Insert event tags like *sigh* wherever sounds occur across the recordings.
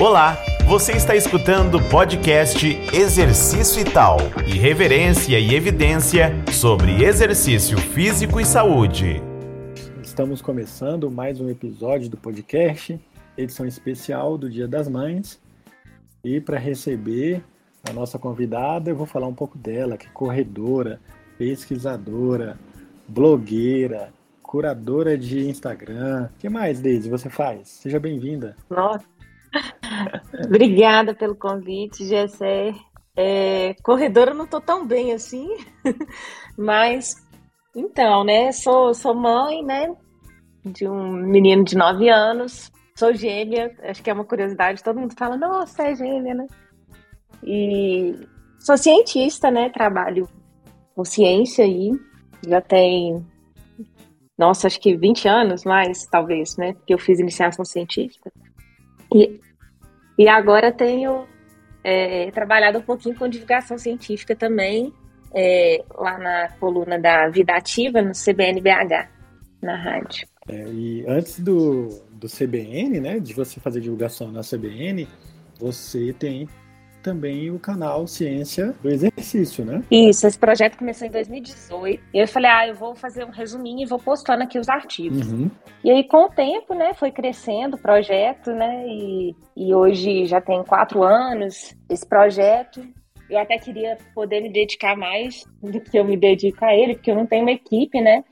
Olá, você está escutando o podcast Exercício e Tal irreverência e evidência sobre exercício físico e saúde. Estamos começando mais um episódio do podcast, edição especial do Dia das Mães. E para receber a nossa convidada, eu vou falar um pouco dela, que é corredora, pesquisadora, blogueira, curadora de Instagram. O que mais, Deise, você faz? Seja bem-vinda. Nossa, *laughs* Obrigada pelo convite, Gessé. É, corredora não tô tão bem assim, *laughs* mas então, né? Sou, sou mãe, né? De um menino de 9 anos, sou gêmea, acho que é uma curiosidade, todo mundo fala, nossa, é gêmea, né? E sou cientista, né? Trabalho com ciência aí, já tem, nossa, acho que 20 anos mais, talvez, né? Porque eu fiz iniciação científica. E, e agora tenho é, trabalhado um pouquinho com divulgação científica também, é, lá na coluna da Vida Ativa, no CBNBH, na rádio. É, e antes do, do CBN, né, de você fazer divulgação na CBN, você tem também o canal Ciência do Exercício, né? Isso, esse projeto começou em 2018. E eu falei, ah, eu vou fazer um resuminho e vou postando aqui os artigos. Uhum. E aí, com o tempo, né, foi crescendo o projeto, né? E, e hoje já tem quatro anos esse projeto. Eu até queria poder me dedicar mais do que eu me dedico a ele, porque eu não tenho uma equipe, né?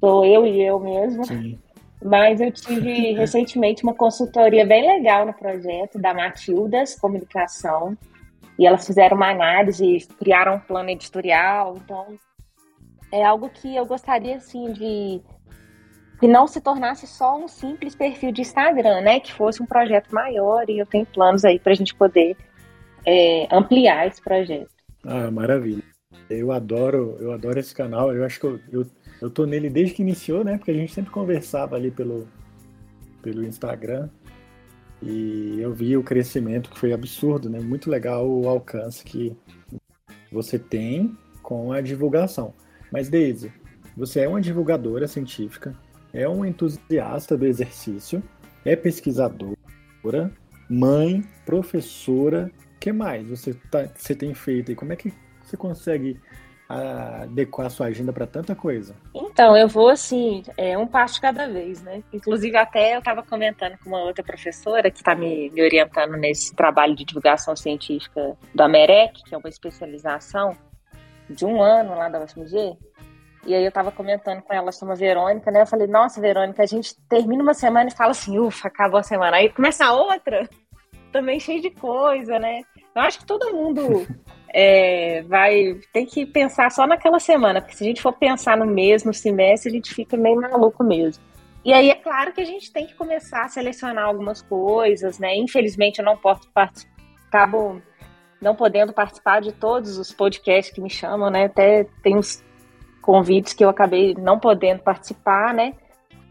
Sou eu e eu mesmo. Sim. Mas eu tive *laughs* recentemente uma consultoria bem legal no projeto da Matildas Comunicação. E elas fizeram uma análise, criaram um plano editorial. Então, é algo que eu gostaria, assim, de que não se tornasse só um simples perfil de Instagram, né? Que fosse um projeto maior e eu tenho planos aí para a gente poder é, ampliar esse projeto. Ah, maravilha. Eu adoro, eu adoro esse canal. Eu acho que eu, eu eu tô nele desde que iniciou, né? Porque a gente sempre conversava ali pelo, pelo Instagram. E eu vi o crescimento que foi absurdo, né? Muito legal o alcance que você tem com a divulgação. Mas, Daisy, você é uma divulgadora científica, é um entusiasta do exercício, é pesquisadora, mãe, professora. O que mais você, tá, você tem feito e como é que você consegue adequar a sua agenda para tanta coisa? Então, eu vou assim, é, um passo cada vez, né? Inclusive, até eu estava comentando com uma outra professora que está me, me, orientando nesse trabalho de divulgação científica do AMEREC, que é uma especialização de um ano lá da UFMG. E aí eu estava comentando com ela, chama Verônica, né? Eu falei, nossa, Verônica, a gente termina uma semana e fala assim, ufa, acabou a semana. Aí começa a outra, também cheio de coisa, né? Eu acho que todo mundo *laughs* é, vai tem que pensar só naquela semana, porque se a gente for pensar no mesmo semestre, a gente fica meio maluco mesmo. E aí é claro que a gente tem que começar a selecionar algumas coisas, né? Infelizmente eu não posso participar, acabo não podendo participar de todos os podcasts que me chamam, né? Até tem uns convites que eu acabei não podendo participar, né?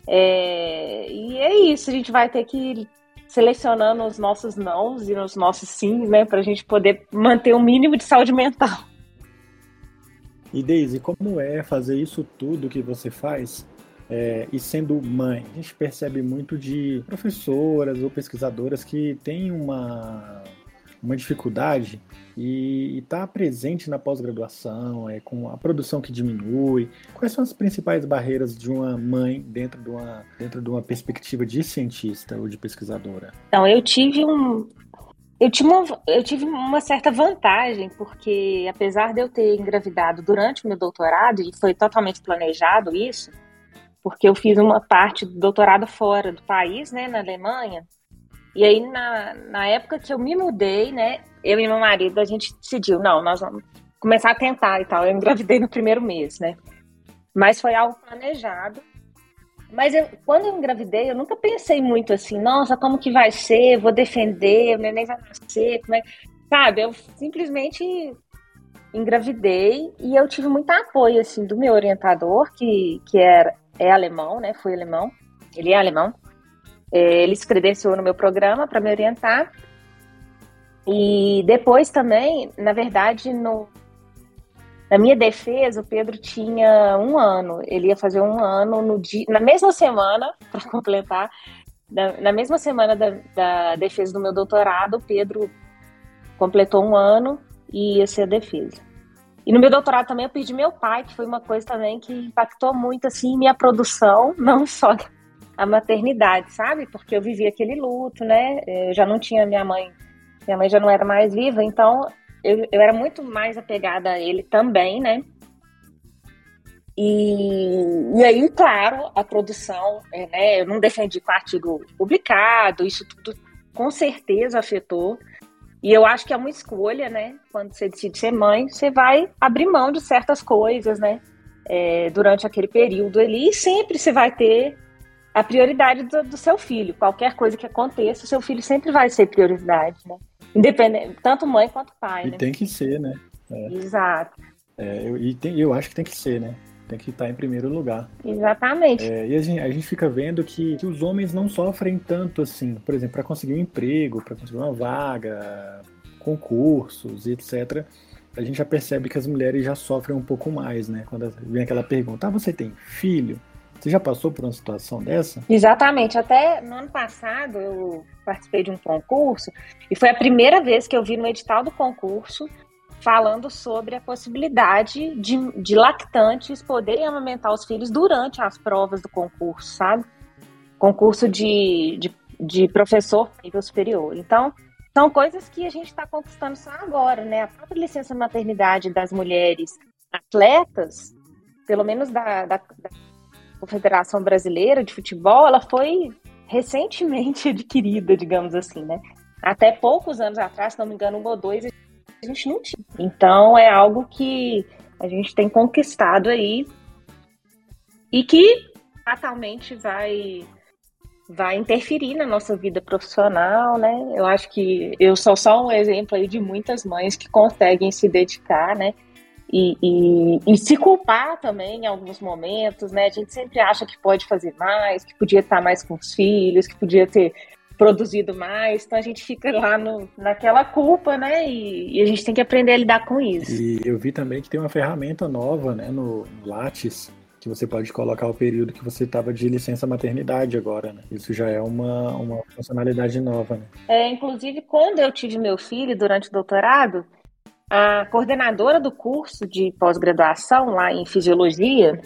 É, e é isso, a gente vai ter que selecionando os nossos nãos e os nossos sims, né, para a gente poder manter o um mínimo de saúde mental. E Daisy, como é fazer isso tudo que você faz é, e sendo mãe? A gente percebe muito de professoras ou pesquisadoras que têm uma uma dificuldade e está presente na pós-graduação, é, com a produção que diminui. Quais são as principais barreiras de uma mãe dentro de uma, dentro de uma perspectiva de cientista ou de pesquisadora? Então, eu tive um. Eu tive, uma, eu tive uma certa vantagem, porque apesar de eu ter engravidado durante o meu doutorado, e foi totalmente planejado isso, porque eu fiz uma parte do doutorado fora do país, né, na Alemanha, e aí, na, na época que eu me mudei, né, eu e meu marido, a gente decidiu, não, nós vamos começar a tentar e tal. Eu engravidei no primeiro mês, né? Mas foi algo planejado. Mas eu, quando eu engravidei, eu nunca pensei muito assim, nossa, como que vai ser? Vou defender, o neném vai nascer, como é... Sabe, eu simplesmente engravidei e eu tive muito apoio, assim, do meu orientador, que, que era, é alemão, né? Foi alemão. Ele é alemão. É, ele se credenciou no meu programa para me orientar. E depois também, na verdade, no, na minha defesa, o Pedro tinha um ano. Ele ia fazer um ano no dia, na mesma semana, *laughs* para completar, na, na mesma semana da, da, defesa do meu doutorado, o Pedro completou um ano e ia ser a defesa. E no meu doutorado também eu perdi meu pai, que foi uma coisa também que impactou muito assim minha produção, *laughs* não só a maternidade, sabe? Porque eu vivia aquele luto, né? Eu já não tinha minha mãe, minha mãe já não era mais viva, então eu, eu era muito mais apegada a ele também, né? E, e aí, claro, a produção, é, né, eu não defendi com artigo publicado, isso tudo com certeza afetou. E eu acho que é uma escolha, né? Quando você decide ser mãe, você vai abrir mão de certas coisas, né? É, durante aquele período ali, e sempre você vai ter a prioridade do, do, seu filho. Qualquer coisa que aconteça, o seu filho sempre vai ser prioridade, né? Independente, tanto mãe quanto pai, e né? tem que ser, né? É. Exato. É, eu, e tem, eu acho que tem que ser, né? tem que estar em primeiro lugar. Exatamente. É, e a gente, a gente fica vendo que, que, os homens não sofrem tanto assim, por exemplo, para conseguir um emprego, para conseguir uma vaga, concursos etc. A gente já percebe que as mulheres já sofrem um pouco mais, né? Quando vem aquela pergunta: ah, você tem filho? Você já passou por uma situação dessa? Exatamente. Até no ano passado eu participei de um concurso e foi a primeira vez que eu vi no edital do concurso falando sobre a possibilidade de, de lactantes poderem amamentar os filhos durante as provas do concurso, sabe? Concurso de, de, de professor nível superior. Então, são coisas que a gente está conquistando só agora, né? A própria licença maternidade das mulheres atletas, pelo menos da, da, da Confederação Brasileira de Futebol, ela foi recentemente *laughs* adquirida, digamos assim, né? Até poucos anos atrás, se não me engano, um ou dois, a gente não tinha. Então é algo que a gente tem conquistado aí e que fatalmente vai vai interferir na nossa vida profissional, né? Eu acho que eu sou só um exemplo aí de muitas mães que conseguem se dedicar, né? E, e, e, se culpar também em alguns momentos, né? A gente sempre acha que pode fazer mais, que podia estar mais com os filhos, que podia ter produzido mais, então a gente fica lá no, naquela culpa, né? E, e, a gente tem que aprender a lidar com isso. E eu vi também que tem uma ferramenta nova, né, no Lattes, que você pode colocar o período que você estava de licença maternidade agora, né? Isso já é uma, uma funcionalidade nova, né? É, inclusive, quando eu tive meu filho durante o doutorado, a coordenadora do curso de pós-graduação lá em Fisiologia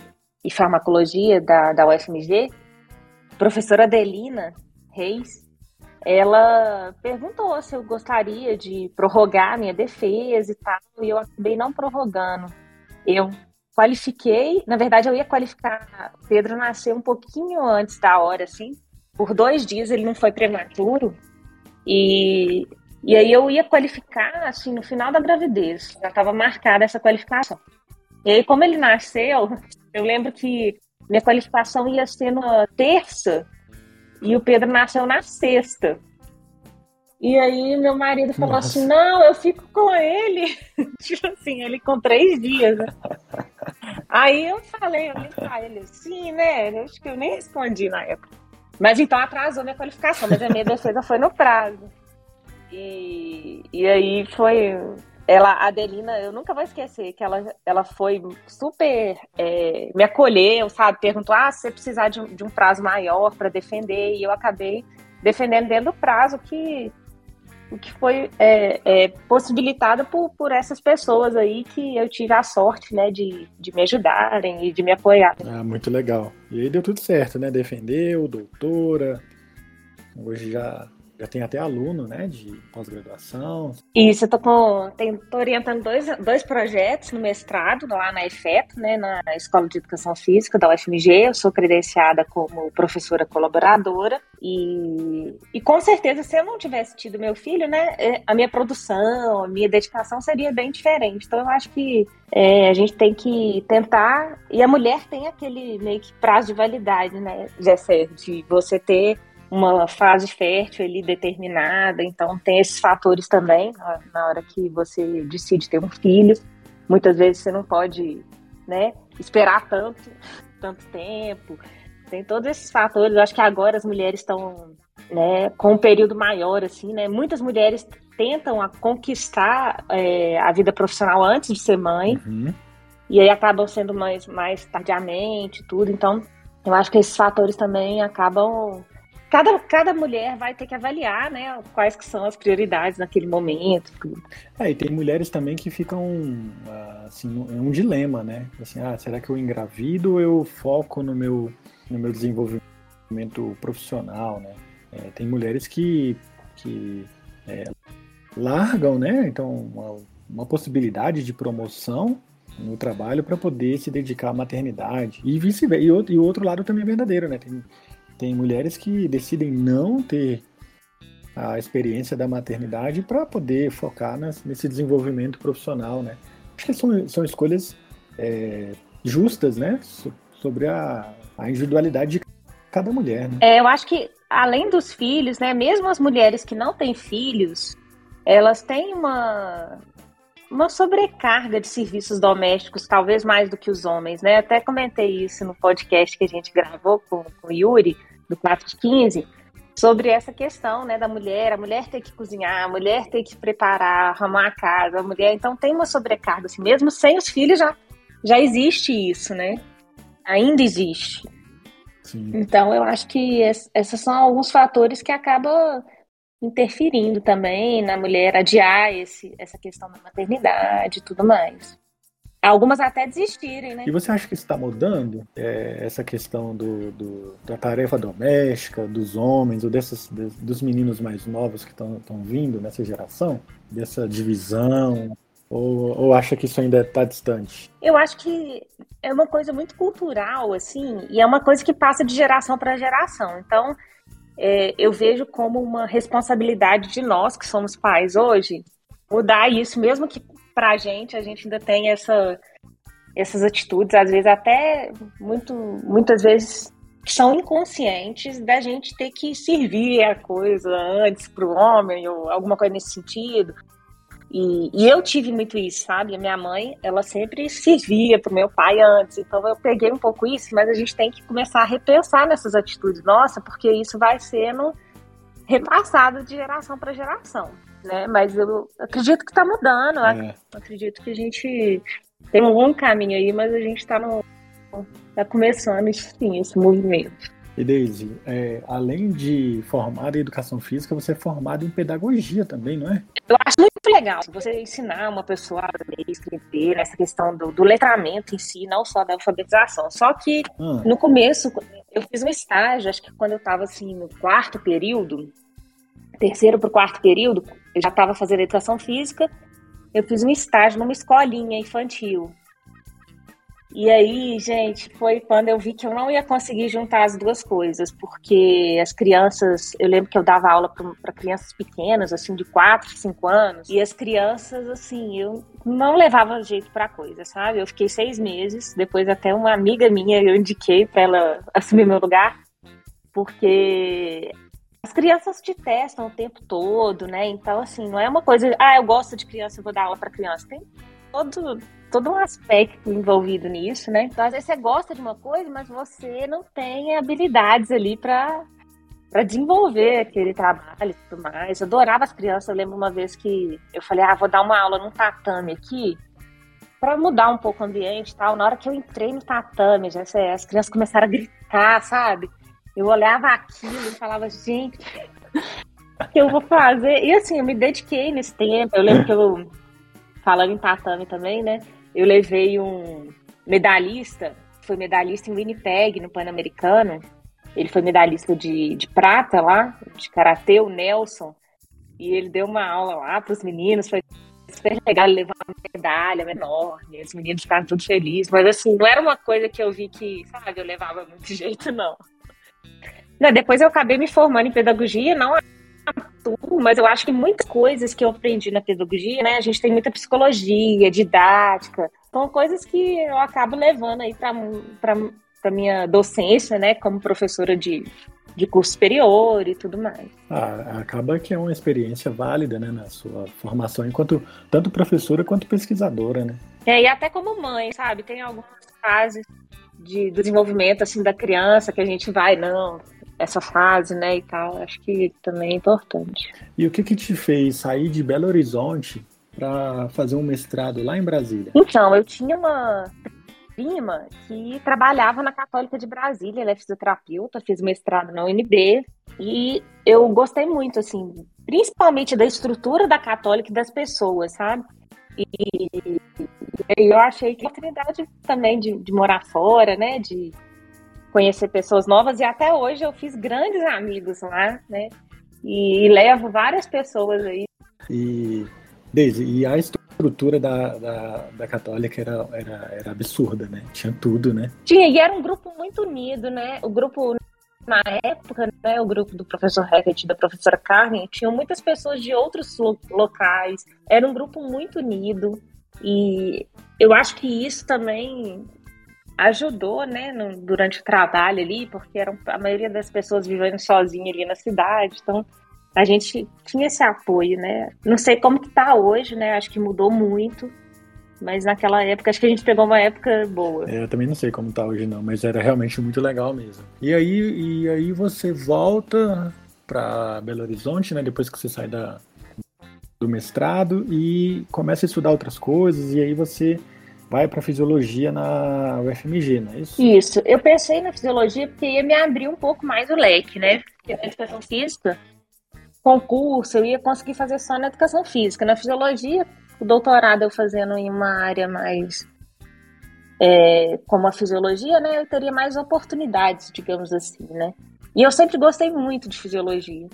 e Farmacologia da, da UFMG, professora Adelina Reis, ela perguntou se eu gostaria de prorrogar minha defesa e tal, e eu acabei não prorrogando. Eu qualifiquei, na verdade eu ia qualificar, Pedro nasceu um pouquinho antes da hora, assim, por dois dias ele não foi prematuro, e, e aí eu ia qualificar, assim, no final da gravidez, já estava marcada essa qualificação. E aí, como ele nasceu, eu lembro que minha qualificação ia ser na terça, e o Pedro nasceu na sexta. E aí meu marido falou Nossa. assim: não, eu fico com ele. *laughs* tipo assim, ele com três dias. Né? aí eu falei, eu falei pra ele assim, né? Eu acho que eu nem respondi na época. Mas então atrasou minha qualificação, mas a minha defesa foi no prazo. E, e aí foi ela, a Adelina, eu nunca vou esquecer que ela, ela foi super. É, me acolheu, sabe? Perguntou: ah, se você precisar de um, de um prazo maior para defender, e eu acabei defendendo dentro do prazo que que foi é, é, possibilitado por, por essas pessoas aí que eu tive a sorte, né, de, de me ajudarem e de me apoiar. Ah, muito legal. E aí deu tudo certo, né? Defendeu, doutora. Hoje já já tem até aluno, né, de pós-graduação. Isso, eu tô, com, tem, tô orientando dois, dois projetos no mestrado, lá na EFET, né, na Escola de Educação Física da UFMG. Eu sou credenciada como professora colaboradora e, e com certeza, se eu não tivesse tido meu filho, né, é, a minha produção, a minha dedicação seria bem diferente. Então, eu acho que é, a gente tem que tentar. E a mulher tem aquele meio que prazo de validade, né, Jessé, de você ter uma fase fértil ali determinada, então tem esses fatores também na hora que você decide ter um filho. Muitas vezes você não pode, né, esperar tanto, tanto tempo. Tem todos esses fatores. Eu acho que agora as mulheres estão, né, com um período maior, assim, né? Muitas mulheres tentam a conquistar é, a vida profissional antes de ser mãe. Uhum. E aí acabam sendo mais, mais tardiamente, tudo. Então, eu acho que esses fatores também acabam cada, cada mulher vai ter que avaliar, né, quais que são as prioridades naquele momento. É, e tem mulheres também que ficam, assim, é um dilema, né? Assim, ah, será que eu engravido ou eu foco no meu, no meu desenvolvimento profissional, né? É, tem mulheres que, que é, largam, né? Então, uma, uma possibilidade de promoção no trabalho para poder se dedicar à maternidade e vice-versa. E, e o outro lado também é verdadeiro, né? Tem, tem mulheres que decidem não ter a experiência da maternidade para poder focar nas, nesse desenvolvimento profissional, né? Acho que são, são escolhas é, justas, né? sobre a, a individualidade de cada mulher, né? É, eu acho que além dos filhos, né? Mesmo as mulheres que não têm filhos, elas têm uma uma sobrecarga de serviços domésticos, talvez mais do que os homens, né? Até comentei isso no podcast que a gente gravou com, com o Yuri, do 415, sobre essa questão, né, da mulher, a mulher ter que cozinhar, a mulher ter que preparar, arrumar a casa, a mulher, então tem uma sobrecarga, assim, mesmo sem os filhos já, já existe isso, né? Ainda existe. Sim. Então eu acho que esses são alguns fatores que acabam interferindo também na mulher adiar esse, essa questão da maternidade e tudo mais. Algumas até desistirem, né? E você acha que isso está mudando? É, essa questão do, do, da tarefa doméstica, dos homens, ou desses, dos meninos mais novos que estão vindo nessa geração? Dessa divisão? Ou, ou acha que isso ainda está distante? Eu acho que é uma coisa muito cultural, assim, e é uma coisa que passa de geração para geração. Então, é, eu vejo como uma responsabilidade de nós que somos pais hoje mudar isso, mesmo que para a gente a gente ainda tem essa, essas atitudes, às vezes até muito, muitas vezes são inconscientes da gente ter que servir a coisa antes para o homem ou alguma coisa nesse sentido. E, e, eu tive muito isso, sabe? A minha mãe, ela sempre servia para o meu pai antes, então eu peguei um pouco isso, mas a gente tem que começar a repensar nessas atitudes, nossa, porque isso vai sendo repassado de geração para geração, né? Mas eu acredito que está mudando, é. acredito que a gente tem um longo caminho aí, mas a gente está no tá começando sim esse movimento. E Daisy, é, além de formada em educação física, você é formada em pedagogia também, não é? Eu acho muito legal você ensinar uma pessoa a ler, escrever, essa questão do, do, letramento em si, não só da alfabetização. Só que ah. no começo, eu fiz um estágio, acho que quando eu estava assim no quarto período, terceiro para o quarto período, eu já estava fazendo educação física, eu fiz um estágio numa escolinha infantil. E aí, gente, foi quando eu vi que eu não ia conseguir juntar as duas coisas, porque as crianças, eu lembro que eu dava aula para crianças pequenas, assim, de 4, 5 anos, e as crianças, assim, eu não levava jeito para coisa, sabe? Eu fiquei seis meses, depois até uma amiga minha eu indiquei para ela assumir meu lugar, porque as crianças te testam o tempo todo, né? Então, assim, não é uma coisa, ah, eu gosto de criança, eu vou dar aula para criança. Tem todo todo um aspecto envolvido nisso, né? Então, às vezes você gosta de uma coisa, mas você não tem habilidades ali para para desenvolver aquele trabalho e tudo mais. Eu adorava as crianças. Eu lembro uma vez que eu falei, ah, vou dar uma aula num tatame aqui para mudar um pouco o ambiente e tal. Na hora que eu entrei no tatame, já as crianças começaram a gritar, sabe? Eu olhava aquilo e falava, gente, o que eu vou fazer? E assim, eu me dediquei nesse tempo. Eu lembro que eu, falando em tatame também, né? Eu levei um medalhista, foi medalhista em Winnipeg, no Pan-Americano. Ele foi medalhista de, de prata lá, de karatê, o Nelson. E ele deu uma aula lá para os meninos, foi super legal levar uma medalha enorme, os meninos ficaram todos felizes, mas assim, não era uma coisa que eu vi que, sabe, eu levava muito jeito, não. Não depois eu acabei me formando em pedagogia, não mas eu acho que muitas coisas que eu aprendi na pedagogia, né? A gente tem muita psicologia, didática, são coisas que eu acabo levando aí para minha docência, né? Como professora de, de curso superior e tudo mais. Ah, acaba que é uma experiência válida, né, na sua formação enquanto tanto professora quanto pesquisadora, né? É, e até como mãe, sabe? Tem algumas fases de desenvolvimento assim da criança que a gente vai não essa fase, né, e tal, acho que também é importante. E o que que te fez sair de Belo Horizonte para fazer um mestrado lá em Brasília? Então, eu tinha uma prima que trabalhava na Católica de Brasília, ela é fisioterapeuta, fez mestrado na UNB, E eu gostei muito, assim, principalmente da estrutura da católica e das pessoas, sabe? E, eu achei que a oportunidade também de, de morar fora, né? De conhecer pessoas novas e até hoje eu fiz grandes amigos lá, né? E, e levo várias pessoas aí. E, Deise, e a estrutura da, da, da Católica era, era, era absurda, né? Tinha tudo, né? Tinha, e era um grupo muito unido, né? O grupo, na época, né? O grupo do professor Hackett e da professora Carmen, tinham muitas pessoas de outros locais. Era um grupo muito unido. E eu acho que isso também ajudou, né, no, durante o trabalho ali, porque eram, a maioria das pessoas vivendo sozinha ali na cidade, então a gente tinha esse apoio, né? Não sei como que tá hoje, né? Acho que mudou muito, mas naquela época, acho que a gente pegou uma época boa. É, eu também não sei como tá hoje não, mas era realmente muito legal mesmo. E aí, e aí você volta para Belo Horizonte, né? Depois que você sai da, do mestrado e começa a estudar outras coisas, e aí você vai para fisiologia na UFMG, não é isso? Isso. Eu pensei na fisiologia porque ia me abrir um pouco mais o leque, né? Porque na educação física, concurso, eu ia conseguir fazer só na educação física. Na fisiologia, o doutorado eu fazendo em uma área mais é, como a fisiologia, né? Eu teria mais oportunidades, digamos assim, né? E eu sempre gostei muito de fisiologia.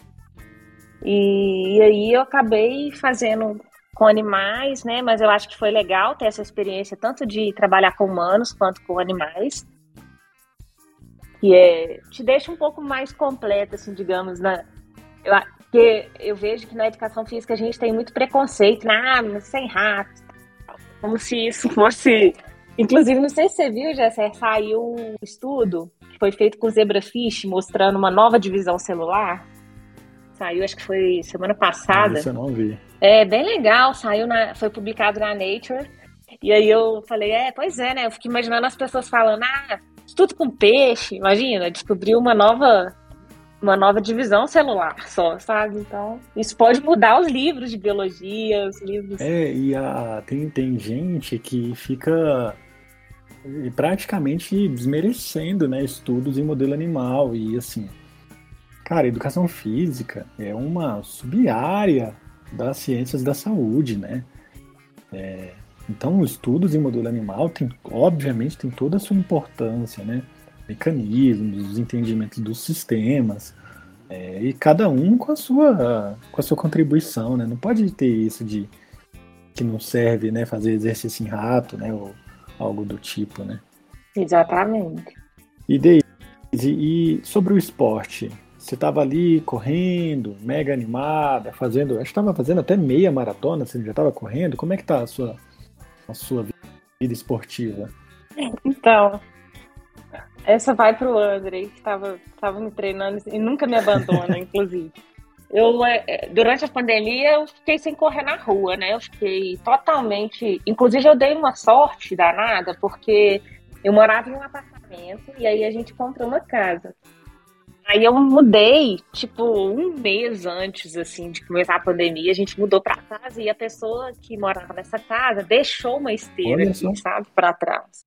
E, e aí eu acabei fazendo com animais, né? Mas eu acho que foi legal ter essa experiência tanto de trabalhar com humanos quanto com animais. E é, te deixa um pouco mais completa, assim, digamos, na, eu, porque eu vejo que na educação física a gente tem muito preconceito, né? Ah, sem rato. Como se isso *laughs* fosse. Inclusive, não sei se você viu, Jessé, saiu um estudo que foi feito com zebrafish, mostrando uma nova divisão celular. Saiu, acho que foi semana passada. Isso eu não vi. É bem legal, saiu na, foi publicado na Nature. E aí eu falei, é, pois é, né? Eu fico imaginando as pessoas falando, ah, estudo com peixe, imagina, descobriu uma nova uma nova divisão celular só, sabe? Então, isso pode mudar os livros de biologia, os livros. É, e a, tem, tem gente que fica praticamente desmerecendo, né, estudos em modelo animal e assim. Cara, educação física é uma sub-área das ciências da saúde, né? É, então, estudos em modelo animal, tem, obviamente, tem toda a sua importância, né? Mecanismos, os entendimentos dos sistemas, é, e cada um com a sua com a sua contribuição, né? Não pode ter isso de que não serve, né? Fazer exercício em rato, né? Ou algo do tipo, né? Exatamente. E Deise, e sobre o esporte, você estava ali correndo, mega animada, fazendo, acho que estava fazendo até meia maratona, você já estava correndo. Como é que tá a sua, a sua vida esportiva? Então, essa vai pro André, que estava tava me treinando e nunca me abandona, *laughs* inclusive. Eu, é, é, durante a pandemia, eu fiquei sem correr na rua, né? Eu fiquei totalmente. Inclusive, eu dei uma sorte danada, porque eu morava em um apartamento e aí a gente comprou uma casa. Aí eu mudei, tipo, um mês antes, assim, de começar a pandemia, a gente mudou pra casa e a pessoa que morava nessa casa deixou uma esteira aqui, sabe, pra trás.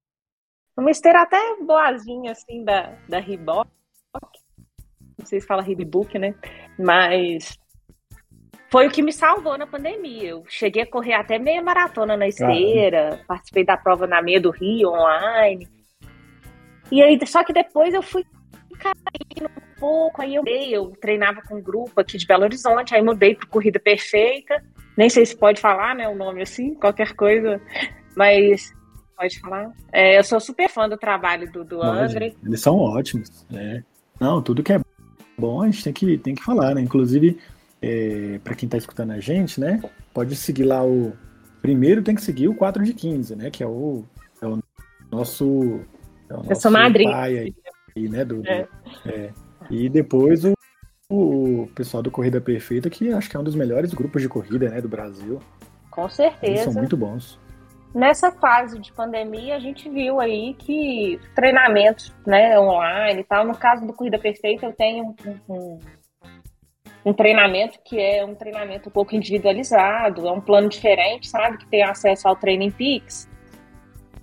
Uma esteira até boazinha, assim, da, da Reebok. Não sei se fala Reebok, né? Mas foi o que me salvou na pandemia. Eu cheguei a correr até meia maratona na esteira, participei da prova na meia do Rio online. E aí, só que depois eu fui caindo pouco, aí eu mudei, eu treinava com um grupo aqui de Belo Horizonte, aí mudei para Corrida Perfeita, nem sei se pode falar, né, o nome assim, qualquer coisa, mas pode falar. É, eu sou super fã do trabalho do, do André. Eles são ótimos, né? Não, tudo que é bom a gente tem que, tem que falar, né? Inclusive, é, para quem está escutando a gente, né? Pode seguir lá o. Primeiro tem que seguir o 4 de 15, né? Que é o, é o nosso. É o nosso eu sou madrinha. pai aí, aí, né? Do, é. Do, é. E depois o, o pessoal do Corrida Perfeita, que acho que é um dos melhores grupos de corrida né, do Brasil. Com certeza. Eles são muito bons. Nessa fase de pandemia, a gente viu aí que treinamentos né, online e tal. No caso do Corrida Perfeita, eu tenho um, um, um treinamento que é um treinamento um pouco individualizado, é um plano diferente, sabe? Que tem acesso ao Training Peaks.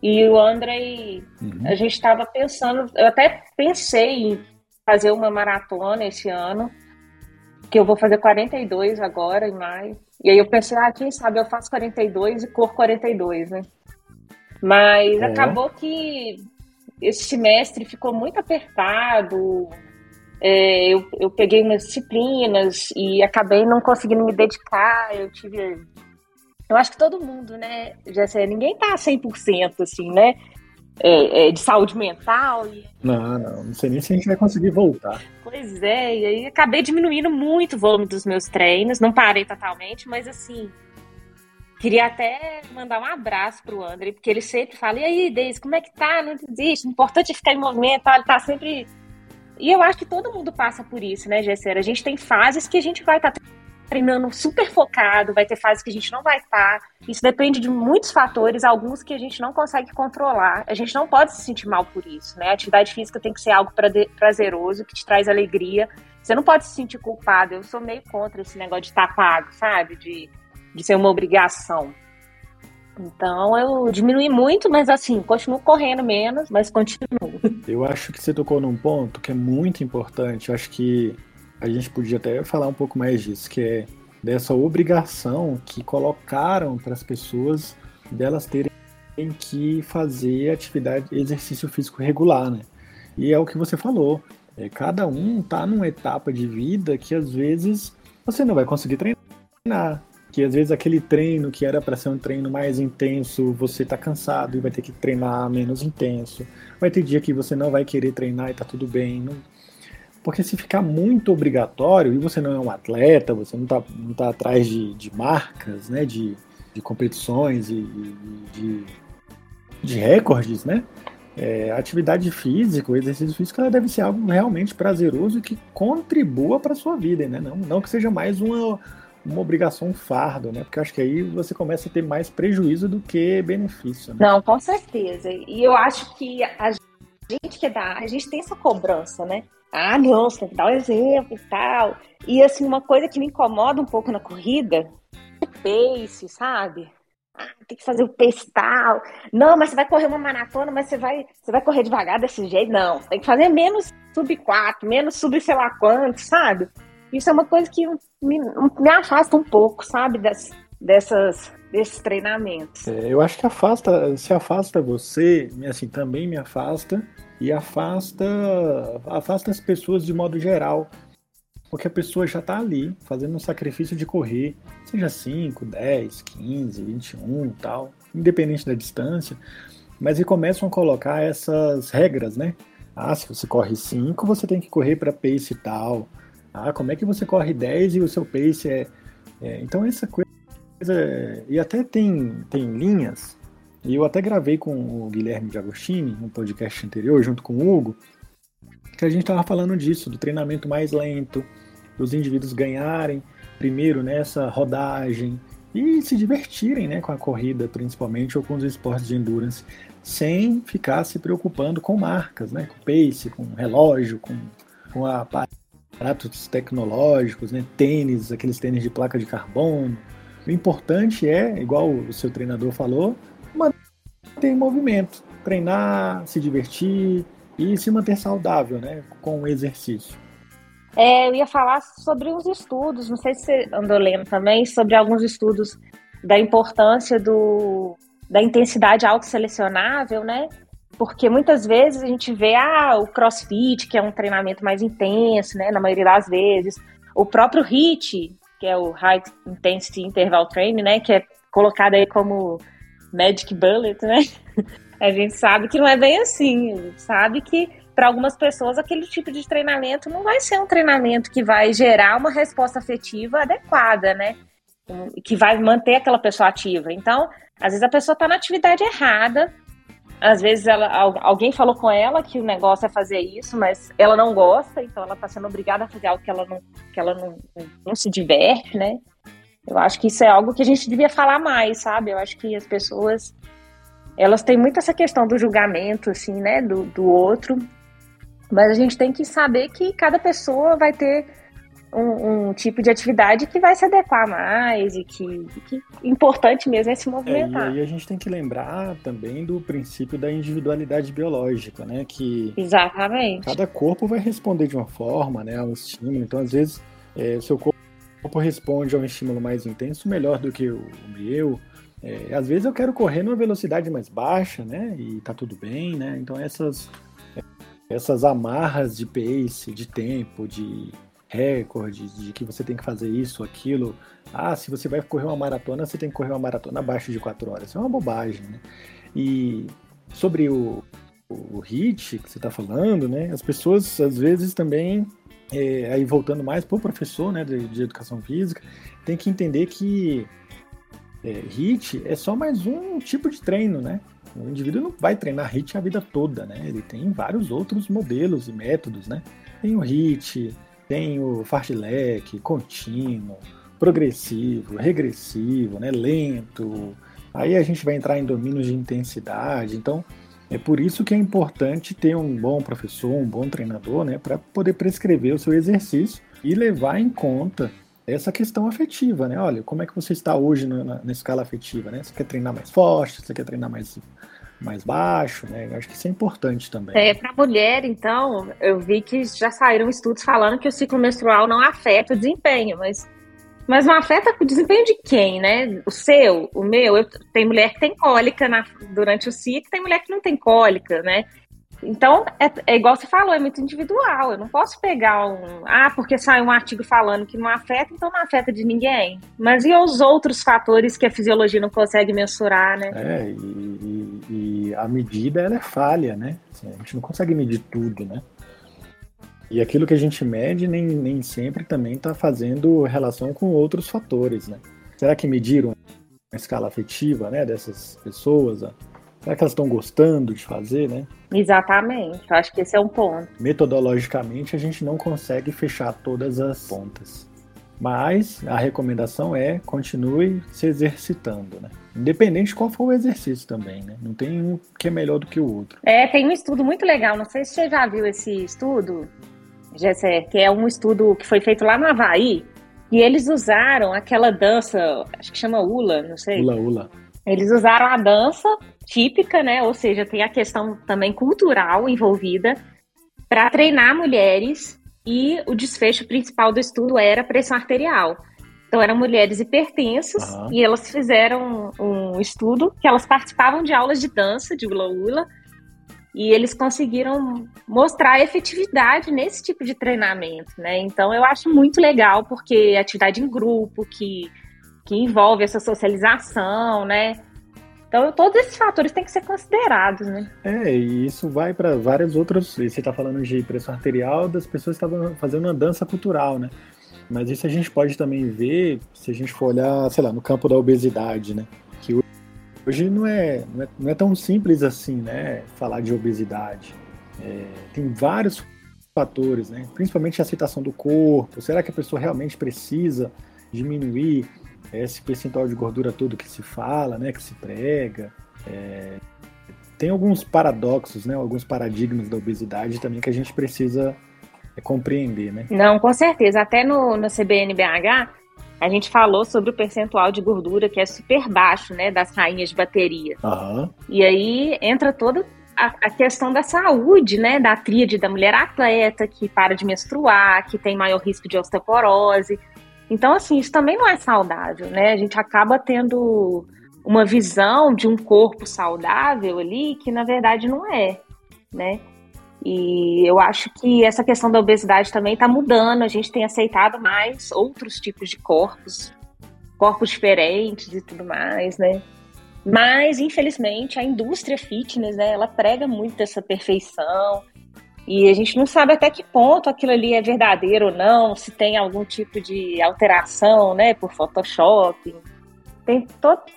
E o André, uhum. a gente estava pensando, eu até pensei em fazer uma maratona esse ano, que eu vou fazer 42 agora, em maio. E aí eu pensei, ah, quem sabe eu faço 42 e cor 42, né? Mas é. acabou que esse semestre ficou muito apertado. É, eu, eu peguei umas disciplinas e acabei não conseguindo me dedicar. Eu tive. Eu acho que todo mundo, né? Já sei, ninguém tá 100% assim, né? É, é, de saúde mental. E... Não, não, não sei nem se a gente vai conseguir voltar. Pois é, e aí acabei diminuindo muito o volume dos meus treinos, não parei totalmente, mas assim, Queria até mandar um abraço pro André, porque ele sempre fala, e aí, Deise, como é que tá? Não existe, o importante é ficar em movimento, ele tá sempre... E eu acho que todo mundo passa por isso, né, Gessera? A gente tem fases que a gente vai estar tá treinando super focado, vai ter fases que a gente não vai estar. Isso depende de muitos fatores, alguns que a gente não consegue controlar. A gente não pode se sentir mal por isso, né? A atividade física tem que ser algo prazeroso, que te traz alegria. Você não pode se sentir culpado. Eu sou meio contra esse negócio de estar pago, sabe? De de ser uma obrigação. Então eu diminui muito, mas assim, continuo correndo menos, mas continuo. Eu acho que você tocou num ponto que é muito importante. Eu acho que a gente podia até falar um pouco mais disso, que é dessa obrigação que colocaram para as pessoas delas terem que fazer atividade, exercício físico regular, né? E é o que você falou. É, cada um tá numa etapa de vida que às vezes você não vai conseguir treinar que às vezes aquele treino que era para ser um treino mais intenso, você tá cansado e vai ter que treinar menos intenso. Vai ter dia que você não vai querer treinar e tá tudo bem. Não... Porque se ficar muito obrigatório e você não é um atleta, você não tá, não tá atrás de, de marcas, né, de, de competições e de, de recordes, né? É, atividade física, o exercício físico, ela deve ser algo realmente prazeroso e que contribua para sua vida, né? Não, não que seja mais uma, uma obrigação, um fardo, né? Porque acho que aí você começa a ter mais prejuízo do que benefício. Né? Não, com certeza. E eu acho que a gente que é da a gente tem essa cobrança, né? Ah, não, você tem que dar o um exemplo e tal. E assim, uma coisa que me incomoda um pouco na corrida é pace, sabe? Ah, tem que fazer o pace tal. Não, mas você vai correr uma maratona, mas você vai, você vai correr devagar desse jeito? Não, tem que fazer menos sub 4, menos sub sei lá quanto, sabe? Isso é uma coisa que me, me afasta um pouco, sabe, das, dessas, desses treinamentos. É, eu acho que afasta, se afasta você, assim, também me afasta e afasta, afasta as pessoas de modo geral. Porque a pessoa já está ali, fazendo um sacrifício de correr, seja 5, 10, 15, 21 tal, independente da distância, mas e começam a colocar essas regras, né? Ah, se você corre 5, você tem que correr para pace tal. Ah, como é que você corre 10 e o seu pace é. é então, essa coisa. E até tem, tem linhas, e eu até gravei com o Guilherme de Agostini, no podcast anterior, junto com o Hugo, que a gente estava falando disso, do treinamento mais lento, dos indivíduos ganharem primeiro nessa rodagem e se divertirem né, com a corrida, principalmente, ou com os esportes de endurance, sem ficar se preocupando com marcas, né, com pace, com relógio, com, com aparatos tecnológicos, né? tênis, aqueles tênis de placa de carbono. O importante é, igual o seu treinador falou, manter em movimento, treinar, se divertir e se manter saudável, né, com o exercício. É, eu ia falar sobre uns estudos, não sei se você andou lendo também, sobre alguns estudos da importância do, da intensidade autoselecionável, né? Porque muitas vezes a gente vê ah, o crossfit, que é um treinamento mais intenso, né? Na maioria das vezes. O próprio HIIT, que é o High Intensity Interval Training, né? Que é colocado aí como Magic Bullet, né? *laughs* A gente sabe que não é bem assim. A gente sabe que para algumas pessoas aquele tipo de treinamento não vai ser um treinamento que vai gerar uma resposta afetiva adequada, né? Que vai manter aquela pessoa ativa. Então, às vezes a pessoa está na atividade errada, às vezes ela, alguém falou com ela que o negócio é fazer isso, mas ela não gosta, então ela está sendo obrigada a fazer algo que ela não, que ela não, não se diverte, né? Eu acho que isso é algo que a gente devia falar mais, sabe? Eu acho que as pessoas elas têm muito essa questão do julgamento, assim, né, do, do outro, mas a gente tem que saber que cada pessoa vai ter um, um, tipo de atividade que vai se adequar mais e que, que importante mesmo é se movimentar. É, e aí a gente tem que lembrar também do princípio da individualidade biológica, né? Que Exatamente. cada corpo vai responder de uma forma, né, ao estímulo. Então, às vezes, é, seu corpo responde a um estímulo mais intenso melhor do que o meu. É, às vezes eu quero correr numa velocidade mais baixa, né? E tá tudo bem, né? Então essas essas amarras de pace, de tempo, de recorde, de que você tem que fazer isso, aquilo. Ah, se você vai correr uma maratona, você tem que correr uma maratona abaixo de 4 horas. Isso é uma bobagem, né? E sobre o, o HIT que você está falando, né? As pessoas às vezes também, é, aí voltando mais para o professor né, de, de, educação física, tem que entender que é, HIT é só mais um tipo de treino, né? O indivíduo não vai treinar HIT a vida toda, né? Ele tem vários outros modelos e métodos, né? Tem o HIT, tem o fartlek, contínuo, progressivo, regressivo, né? Lento. Aí a gente vai entrar em domínios de intensidade. Então, é por isso que é importante ter um bom professor, um bom treinador, né, para poder prescrever o seu exercício e levar em conta essa questão afetiva, né? Olha, como é que você está hoje na, na, na escala afetiva, né? Você quer treinar mais forte, você quer treinar mais mais baixo, né? Eu acho que isso é importante também. É, para mulher, então, eu vi que já saíram estudos falando que o ciclo menstrual não afeta o desempenho, mas mas não afeta o desempenho de quem, né? O seu, o meu. Eu, tem mulher que tem cólica na, durante o ciclo, tem mulher que não tem cólica, né? Então, é, é, igual você falou, é muito individual. Eu não posso pegar um. Ah, porque sai um artigo falando que não afeta, então não afeta de ninguém. Mas e os outros fatores que a fisiologia não consegue mensurar, né? É, e, e, e a medida ela é falha, né? Assim, a gente não consegue medir tudo, né? E aquilo que a gente mede nem, nem sempre também está fazendo relação com outros fatores, né? Será que mediram a escala afetiva né, dessas pessoas? Será que elas estão gostando de fazer, né? Exatamente, eu acho que esse é um ponto. Metodologicamente, a gente não consegue fechar todas as pontas. Mas a recomendação é continue se exercitando, né? Independente de qual for o exercício também, né? Não tem um que é melhor do que o outro. É, tem um estudo muito legal, não sei se você já viu esse estudo, Gessé, que é um estudo que foi feito lá no Havaí, e eles usaram aquela dança, acho que chama Ula, não sei. Ula Ula. Eles usaram a dança típica, né? Ou seja, tem a questão também cultural envolvida para treinar mulheres e o desfecho principal do estudo era pressão arterial. Então eram mulheres hipertensas uhum. e elas fizeram um estudo que elas participavam de aulas de dança de hula hula e eles conseguiram mostrar a efetividade nesse tipo de treinamento, né? Então eu acho muito legal porque é atividade em grupo que, que envolve essa socialização, né? Então todos esses fatores têm que ser considerados, né? É, e isso vai para vários outros. Você está falando de pressão arterial, das pessoas estavam fazendo uma dança cultural, né? Mas isso a gente pode também ver se a gente for olhar, sei lá, no campo da obesidade, né? Hoje não é, não é, não é tão simples assim, né? Falar de obesidade. É, tem vários fatores, né? Principalmente a aceitação do corpo. Será que a pessoa realmente precisa diminuir esse percentual de gordura todo que se fala, né? Que se prega? É, tem alguns paradoxos, né? Alguns paradigmas da obesidade também que a gente precisa é, compreender, né? Não, com certeza. Até no, no CBNBH a gente falou sobre o percentual de gordura que é super baixo, né, das rainhas de bateria. Uhum. E aí entra toda a, a, questão da saúde, né, da tríade da mulher atleta que para de menstruar, que tem maior risco de osteoporose. Então, assim, isso também não é saudável, né? A gente acaba tendo uma visão de um corpo saudável ali que na verdade não é, né? E eu acho que essa questão da obesidade também está mudando. A gente tem aceitado mais outros tipos de corpos, corpos diferentes e tudo mais, né? Mas, infelizmente, a indústria fitness, né, ela prega muito essa perfeição. E a gente não sabe até que ponto aquilo ali é verdadeiro ou não, se tem algum tipo de alteração, né, por Photoshop. Tem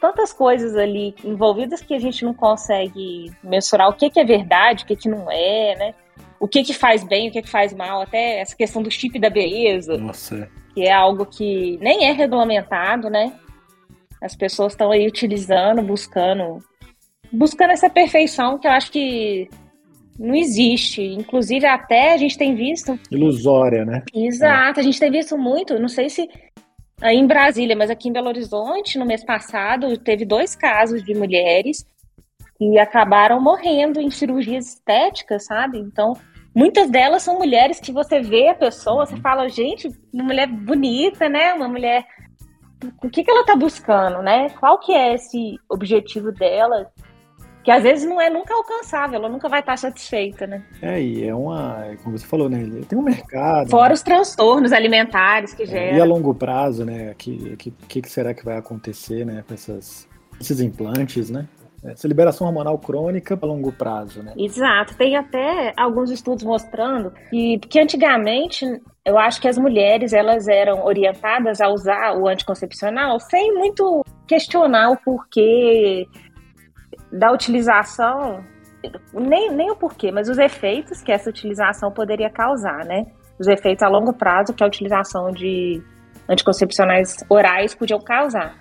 tantas coisas ali envolvidas que a gente não consegue mensurar o que, que é verdade, o que, que não é, né? O que, que faz bem, o que, que faz mal, até essa questão do chip da beleza. Nossa. Que é algo que nem é regulamentado, né? As pessoas estão aí utilizando, buscando, buscando essa perfeição que eu acho que não existe. Inclusive, até a gente tem visto. Ilusória, né? Exato, é. a gente tem visto muito. Não sei se aí em Brasília, mas aqui em Belo Horizonte, no mês passado, teve dois casos de mulheres que acabaram morrendo em cirurgias estéticas, sabe? Então, muitas delas são mulheres que você vê a pessoa, você fala, gente, uma mulher bonita, né? Uma mulher. O que, que ela tá buscando, né? Qual que é esse objetivo dela? Que às vezes não é nunca alcançável, ela nunca vai estar satisfeita, né? É, e é uma, como você falou, né? Tem um mercado. Fora né? os transtornos alimentares que geram. É, e a longo prazo, né? O que, que, que será que vai acontecer, né? Com essas, esses implantes, né? Essa liberação hormonal crônica a longo prazo, né? Exato. Tem até alguns estudos mostrando que, que antigamente eu acho que as mulheres elas eram orientadas a usar o anticoncepcional sem muito questionar o porquê da utilização, nem, nem o porquê, mas os efeitos que essa utilização poderia causar, né? Os efeitos a longo prazo que a utilização de anticoncepcionais orais podiam causar.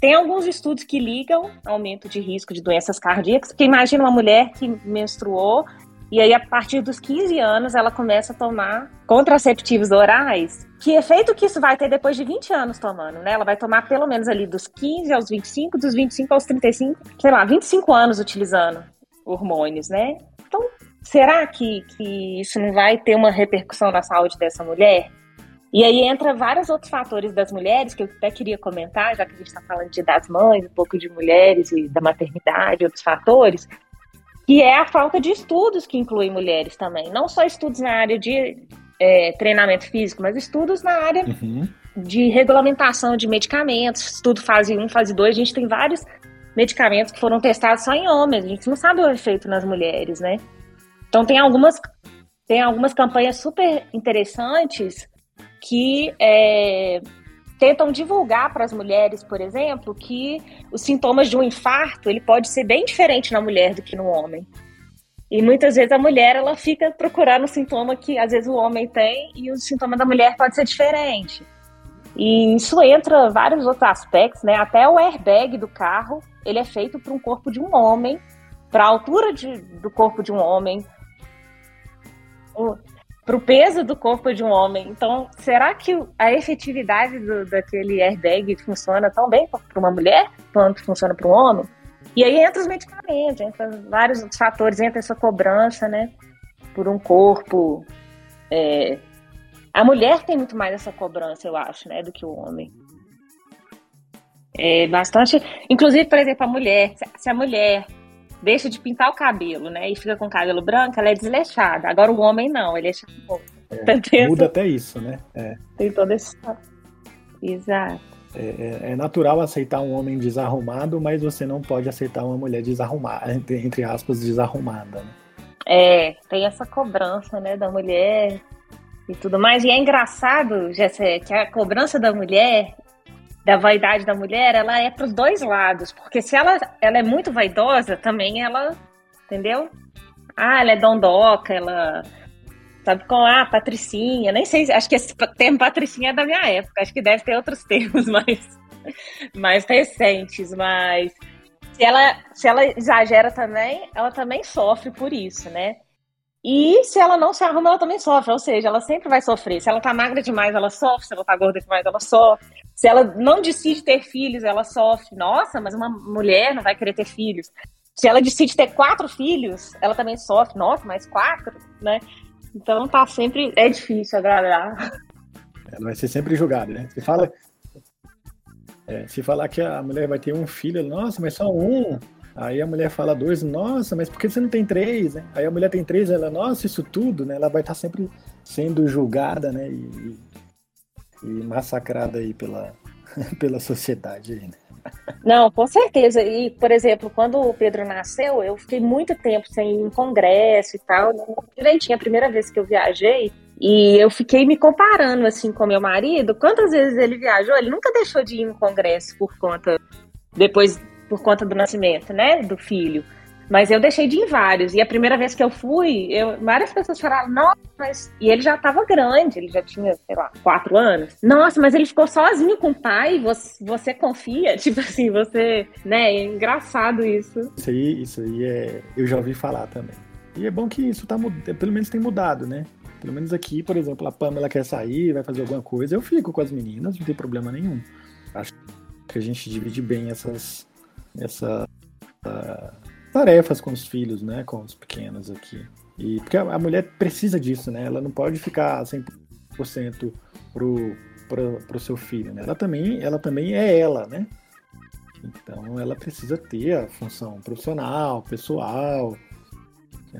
Tem alguns estudos que ligam aumento de risco de doenças cardíacas, porque imagina uma mulher que menstruou e aí a partir dos 15 anos ela começa a tomar contraceptivos orais. Que efeito que isso vai ter depois de 20 anos tomando, né? Ela vai tomar pelo menos ali dos 15 aos 25, dos 25 aos 35, sei lá, 25 anos utilizando hormônios, né? Então, será que, que isso não vai ter uma repercussão na saúde dessa mulher? E aí entra vários outros fatores das mulheres que eu até queria comentar, já que a gente está falando de das mães, um pouco de mulheres e da maternidade, outros fatores, que é a falta de estudos que incluem mulheres também. Não só estudos na área de é, treinamento físico, mas estudos na área uhum. de regulamentação de medicamentos, estudo fase 1, fase 2, a gente tem vários medicamentos que foram testados só em homens, a gente não sabe o efeito nas mulheres, né? Então tem algumas, tem algumas campanhas super interessantes que é, tentam divulgar para as mulheres, por exemplo, que os sintomas de um infarto ele pode ser bem diferente na mulher do que no homem. E muitas vezes a mulher ela fica procurando um sintoma que às vezes o homem tem e o sintoma da mulher pode ser diferente. E isso entra vários outros aspectos, né? Até o airbag do carro, ele é feito para um corpo de um homem, para a altura de, do corpo de um homem para o peso do corpo de um homem. Então, será que a efetividade do, daquele airbag funciona tão bem para uma mulher quanto funciona para um homem? E aí entra os medicamentos, entra vários outros fatores, entra essa cobrança, né, por um corpo. É... A mulher tem muito mais essa cobrança, eu acho, né, do que o homem. É bastante. Inclusive, por exemplo, a mulher, se a mulher deixa de pintar o cabelo, né? E fica com o cabelo branco, ela é desleixada. Agora o homem não, ele é charmoso. É, muda até isso, né? É. Tem todo esse. Exato. É, é, é, natural aceitar um homem desarrumado, mas você não pode aceitar uma mulher desarrumada, entre, entre aspas, desarrumada. Né? É, tem essa cobrança, né, da mulher e tudo mais. E é engraçado, Jessé, que a cobrança da mulher da vaidade da mulher, ela é para os dois lados, porque se ela, ela é muito vaidosa, também ela, entendeu? Ah, ela é dondoca, ela sabe com ah, patricinha, nem sei, acho que esse termo patricinha é da minha época, acho que deve ter outros *laughs* termos mais mais recentes, mas se ela se ela exagera também, ela também sofre por isso, né? E se ela não se arruma, ela também sofre. Ou seja, ela sempre vai sofrer. Se ela tá magra demais, ela sofre. Se ela tá gorda demais, ela sofre. Se ela não decide ter filhos, ela sofre. Nossa, mas uma mulher não vai querer ter filhos. Se ela decide ter quatro filhos, ela também sofre. Nossa, mais quatro, né? Então tá sempre. É difícil agradar. Ela vai ser sempre julgada, né? Você fala. É, se falar que a mulher vai ter um filho, nossa, mas só um. Aí a mulher fala dois, nossa, mas por que você não tem três, né? Aí a mulher tem três, ela, nossa, isso tudo, né? Ela vai estar sempre sendo julgada, né? E, e massacrada aí pela, *laughs* pela sociedade aí, né? Não, com certeza. E, por exemplo, quando o Pedro nasceu, eu fiquei muito tempo sem ir em congresso e tal. Direitinho, a primeira vez que eu viajei, e eu fiquei me comparando assim com meu marido. Quantas vezes ele viajou? Ele nunca deixou de ir em congresso por conta. Depois por conta do nascimento, né, do filho. Mas eu deixei de ir vários. E a primeira vez que eu fui, eu, várias pessoas falaram, nossa, mas. E ele já estava grande, ele já tinha, sei lá, quatro anos. Nossa, mas ele ficou sozinho com o pai, você, você confia? *laughs* Tipo assim, você. Né? É engraçado isso. Isso aí, isso aí é. Eu já ouvi falar também. E é bom que isso tá pelo menos tem mudado, né? Pelo menos aqui, por exemplo, a Pamela quer sair, vai fazer alguma coisa, eu fico com as meninas, não tem problema nenhum. Acho que a gente divide bem essas, essa uh, tarefas com os filhos, né, com os pequenos aqui. E, porque a, a mulher precisa disso, né? Ela não pode ficar 100% pro, pro, pro seu filho, né? Ela também, ela também é ela, né? Então ela precisa ter a função profissional, pessoal,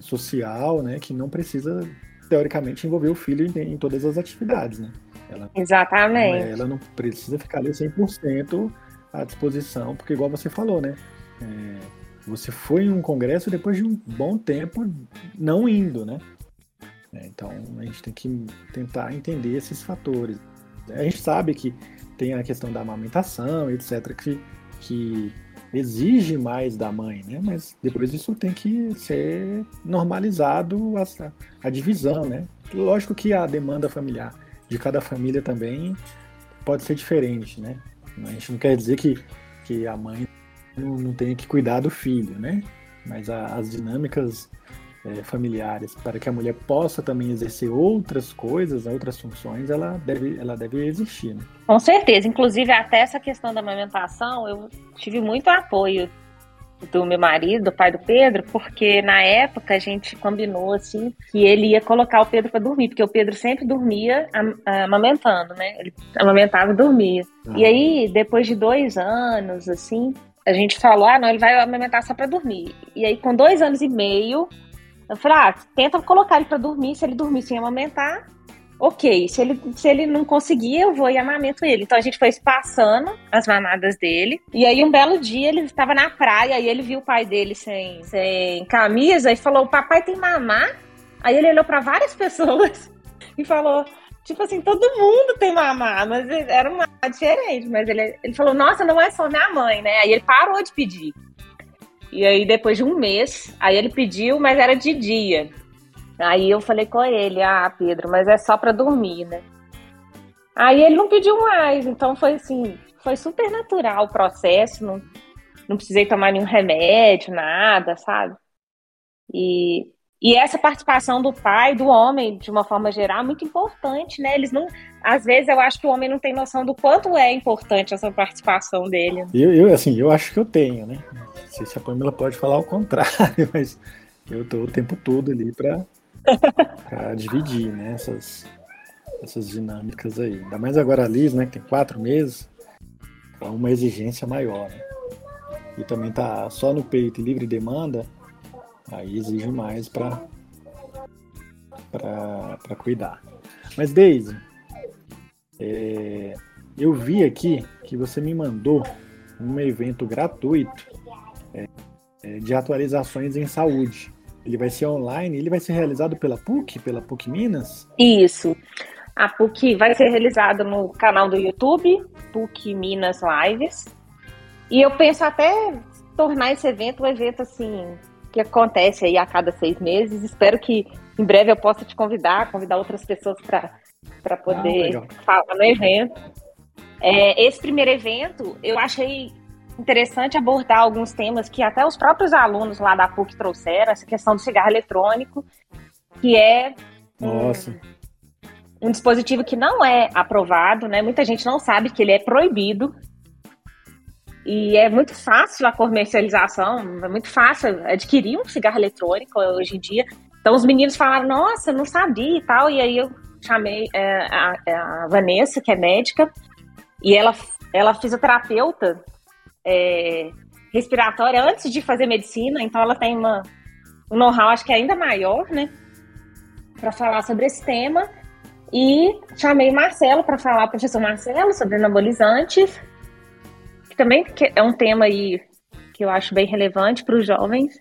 social, né? Que não precisa, teoricamente, envolver o filho em, em todas as atividades, né? Ela, Exatamente. Ela, ela não precisa ficar ali 100% à disposição, porque igual você falou, né? É, você foi em um congresso depois de um bom tempo não indo, né? É, então a gente tem que tentar entender esses fatores. A gente sabe que tem a questão da amamentação, etc., que, que exige mais da mãe, né? Mas depois isso tem que ser normalizado a, a divisão, né? Lógico que a demanda familiar de cada família também pode ser diferente, né? A gente não quer dizer que, que a mãe não, não tenha que cuidar do filho, né? Mas a, as dinâmicas é, familiares para que a mulher possa também exercer outras coisas, outras funções, ela deve, ela deve existir. Né? Com certeza. Inclusive, até essa questão da amamentação, eu tive muito apoio do meu marido, do pai do Pedro, porque na época a gente combinou assim que ele ia colocar o Pedro para dormir, porque o Pedro sempre dormia amamentando, né? Ele amamentava e dormia. Ah. E aí, depois de dois anos, assim, a gente falou: ah, não, ele vai amamentar só para dormir. E aí, com dois anos e meio, eu falei: ah, tenta colocar ele para dormir. Se ele dormir sem amamentar, ok. Se ele, se ele não conseguir, eu vou e amamento ele. Então a gente foi passando as mamadas dele. E aí um belo dia ele estava na praia e ele viu o pai dele sem, sem camisa e falou: Papai tem mamar? Aí ele olhou para várias *laughs* pessoas e falou: Tipo assim, todo mundo tem mamar, mas era uma diferente. Mas ele, ele falou: Nossa, não é só minha mãe, né? Aí ele parou de pedir. E aí, depois de um mês, aí ele pediu, mas era de dia. Aí eu falei com ele, ah, Pedro, mas é só para dormir, né? Aí ele não pediu mais, então foi assim, foi super natural o processo, não, não precisei tomar nenhum remédio, nada, sabe? E, e essa participação do pai, do homem, de uma forma geral, é muito importante, né? Eles não. Às vezes eu acho que o homem não tem noção do quanto é importante essa participação dele. Eu, eu assim, eu acho que eu tenho, né? Não sei se a Pamela pode falar o contrário, *laughs* mas eu tô o tempo todo ali para *laughs* para dividir né, essas, essas dinâmicas aí. Ainda mais agora a Liz, né, que tem quatro meses, é uma exigência maior. Né? E também tá só no peito e livre demanda, aí exige mais para para cuidar. Mas Daisy, é, eu vi aqui que você me mandou um evento gratuito é, é de atualizações em saúde. Ele vai ser online, ele vai ser realizado pela PUC, pela PUC Minas? Isso. A PUC vai ser realizado no canal do YouTube, PUC Minas Lives. E eu penso até tornar esse evento um evento assim que acontece aí a cada seis meses. Espero que em breve eu possa te convidar, convidar outras pessoas para poder ah, falar no evento. É, esse primeiro evento eu achei interessante abordar alguns temas que até os próprios alunos lá da PUC trouxeram, essa questão do cigarro eletrônico, que é um, um, dispositivo que não é aprovado, né? Muita gente não sabe que ele é proibido. E é muito fácil a comercialização, é muito fácil adquirir um cigarro eletrônico hoje em dia. Então os meninos falaram, nossa, não sabia e tal. E aí eu chamei é, a, a Vanessa, que é médica, e ela, ela fisioterapeuta é, respiratória antes de fazer medicina, então ela tem uma, um know-how, acho que ainda maior, né, para falar sobre esse tema. E chamei o Marcelo para falar, professor Marcelo, sobre anabolizantes, que também é um tema aí que eu acho bem relevante para os jovens.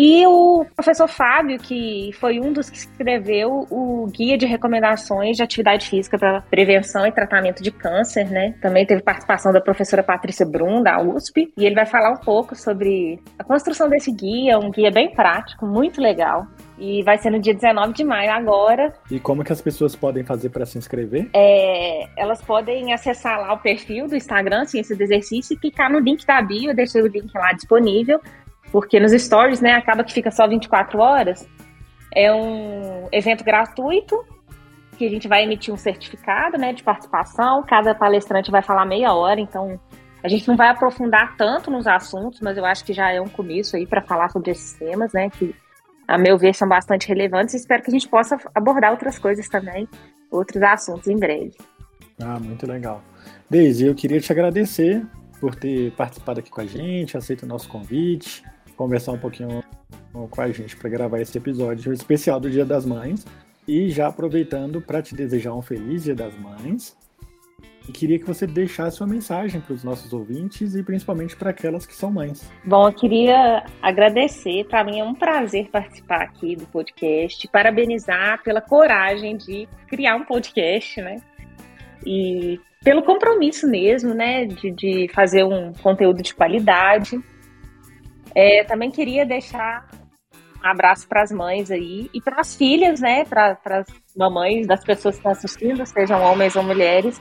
E o professor Fábio, que foi um dos que escreveu o Guia de Recomendações de Atividade Física para Prevenção e Tratamento de Câncer, né? Também teve participação da professora Patrícia Brum, da USP, e ele vai falar um pouco sobre a construção desse guia, um guia bem prático, muito legal. E vai ser no dia 19 de maio agora. E como que as pessoas podem fazer para se inscrever? É, elas podem acessar lá o perfil do Instagram, Ciência do Exercício, e clicar no link da bio, eu deixei o link lá disponível porque nos stories, né, acaba que fica só 24 horas. É um evento gratuito que a gente vai emitir um certificado, né, de participação. Cada palestrante vai falar meia hora, então a gente não vai aprofundar tanto nos assuntos, mas eu acho que já é um começo aí para falar sobre esses temas, né, que a meu ver, são bastante relevantes. Espero que a gente possa abordar outras coisas também, outros assuntos em breve. Ah, muito legal. Deise, eu queria te agradecer por ter participado aqui com a gente, aceito o nosso convite, conversar um pouquinho com a gente para gravar esse episódio especial do Dia das Mães. E já aproveitando para te desejar um feliz Dia das Mães. E queria que você deixasse uma mensagem para os nossos ouvintes e principalmente para aquelas que são mães. Bom, eu queria agradecer. Para mim é um prazer participar aqui do podcast. Parabenizar pela coragem de criar um podcast, né? E pelo compromisso mesmo, né? De, de fazer um conteúdo de qualidade. É, também queria deixar um abraço para as mães aí e para as filhas, né? Para as mamães das pessoas que estão assistindo, sejam homens ou mulheres.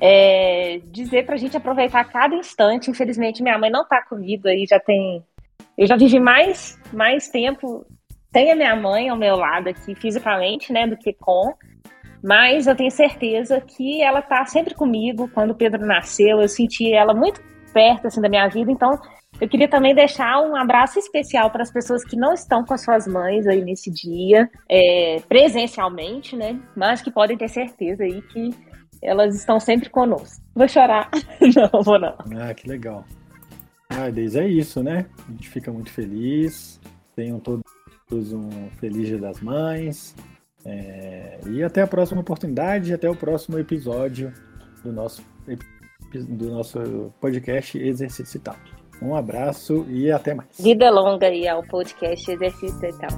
É, dizer para a gente aproveitar cada instante. Infelizmente, minha mãe não está comigo aí, já tem. Eu já vivi mais, mais tempo sem a minha mãe ao meu lado aqui, fisicamente, né, do que com. Mas eu tenho certeza que ela está sempre comigo. Quando o Pedro nasceu, eu senti ela muito perto assim, da minha vida. Então, eu queria também deixar um abraço especial para as pessoas que não estão com as suas mães aí nesse dia, é, presencialmente, né? Mas que podem ter certeza aí que elas estão sempre conosco. Vou chorar. *laughs* não, vou não. Ah, que legal. Ah, Deise, é isso, né? A gente fica muito feliz. Tenham todos um feliz Dia das Mães. É... E até a próxima oportunidade, até o próximo episódio do nosso, do nosso podcast Exercício e Tal. Um abraço e até mais. Vida longa aí ao podcast Exercício e Tal.